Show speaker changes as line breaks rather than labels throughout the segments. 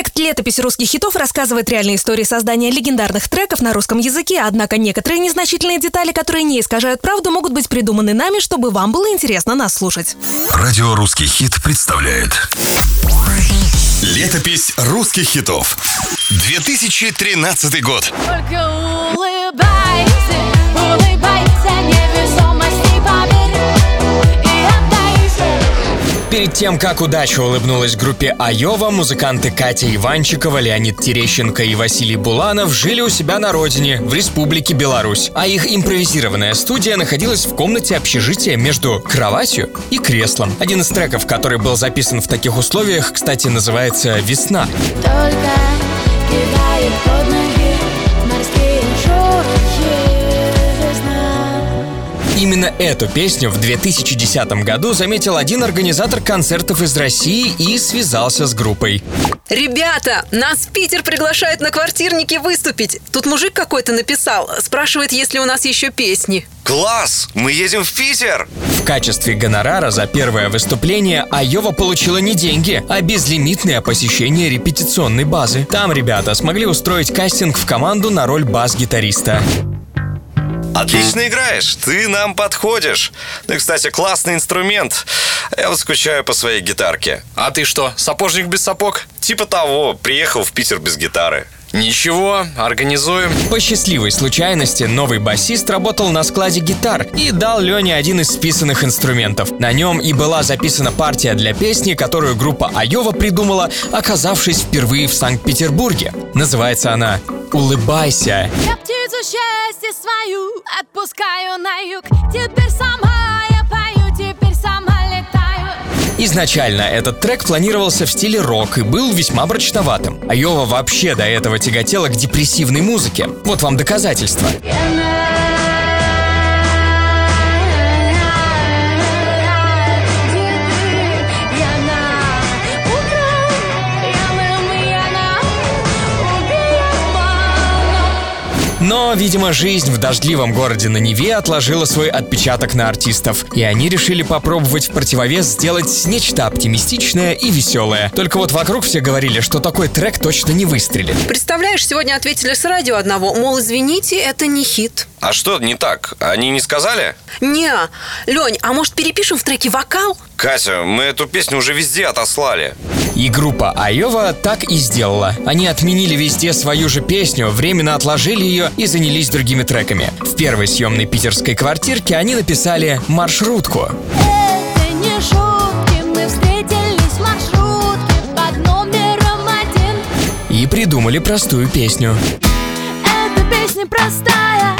Проект «Летопись русских хитов» рассказывает реальные истории создания легендарных треков на русском языке, однако некоторые незначительные детали, которые не искажают правду, могут быть придуманы нами, чтобы вам было интересно нас слушать.
Радио «Русский хит» представляет. Летопись русских хитов 2013 год.
Только улыбайся,
Перед тем, как удача улыбнулась группе Айова, музыканты Катя Иванчикова, Леонид Терещенко и Василий Буланов жили у себя на родине, в Республике Беларусь. А их импровизированная студия находилась в комнате общежития между кроватью и креслом. Один из треков, который был записан в таких условиях, кстати, называется «Весна».
Только кидает под ноги
Именно эту песню в 2010 году заметил один организатор концертов из России и связался с группой.
Ребята, нас в Питер приглашают на квартирнике выступить. Тут мужик какой-то написал, спрашивает, есть ли у нас еще песни.
Класс! Мы едем в Питер!
В качестве гонорара за первое выступление Айова получила не деньги, а безлимитное посещение репетиционной базы. Там ребята смогли устроить кастинг в команду на роль бас-гитариста.
Отлично играешь, ты нам подходишь. Ну и, кстати, классный инструмент. Я вот скучаю по своей гитарке.
А ты что, сапожник без сапог?
Типа того, приехал в Питер без гитары.
Ничего, организуем.
По счастливой случайности новый басист работал на складе гитар и дал Лене один из списанных инструментов. На нем и была записана партия для песни, которую группа Айова придумала, оказавшись впервые в Санкт-Петербурге. Называется она «Улыбайся».
Я птицу счастья свою отпускаю на юг. Теперь сама я пою, теперь сама летаю.
Изначально этот трек планировался в стиле рок и был весьма мрачноватым. Айова вообще до этого тяготела к депрессивной музыке. Вот вам доказательство. Но, видимо, жизнь в дождливом городе на Неве отложила свой отпечаток на артистов. И они решили попробовать в противовес сделать нечто оптимистичное и веселое. Только вот вокруг все говорили, что такой трек точно не выстрелит.
Представляешь, сегодня ответили с радио одного, мол, извините, это не хит.
А что не так? Они не сказали?
Не, Лень, а может перепишем в треке вокал?
Катя, мы эту песню уже везде отослали.
И группа Айова так и сделала. Они отменили везде свою же песню, временно отложили ее и занялись другими треками. В первой съемной питерской квартирке они написали «Маршрутку».
Это не шутки, мы встретились в маршрутке под номером один.
И придумали простую песню.
Эта песня простая,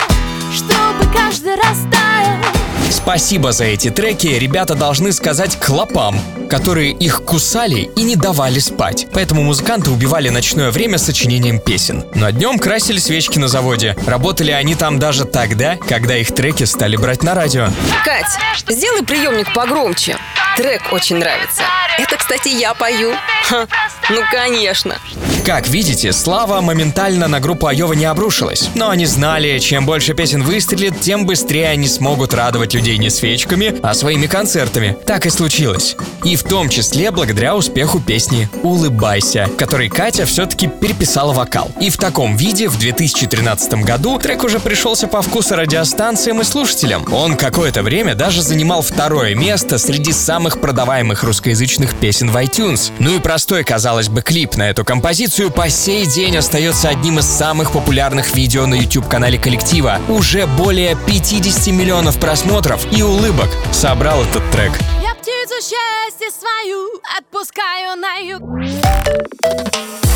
Спасибо за эти треки ребята должны сказать клопам, которые их кусали и не давали спать. Поэтому музыканты убивали ночное время сочинением песен. Но днем красили свечки на заводе. Работали они там даже тогда, когда их треки стали брать на радио.
Кать, сделай приемник погромче. Трек очень нравится. Это, кстати, я пою. Ха, ну, конечно.
Как видите, слава моментально на группу Айова не обрушилась. Но они знали, чем больше песен выстрелит, тем быстрее они смогут радовать людей не свечками, а своими концертами. Так и случилось. И в том числе благодаря успеху песни «Улыбайся», которой Катя все-таки переписала вокал. И в таком виде в 2013 году трек уже пришелся по вкусу радиостанциям и слушателям. Он какое-то время даже занимал второе место среди самых продаваемых русскоязычных песен в iTunes. Ну и простой, казалось бы, клип на эту композицию по сей день остается одним из самых популярных видео на YouTube-канале коллектива. Уже более 50 миллионов просмотров и улыбок собрал этот трек.
Я птицу счастья свою отпускаю на юг.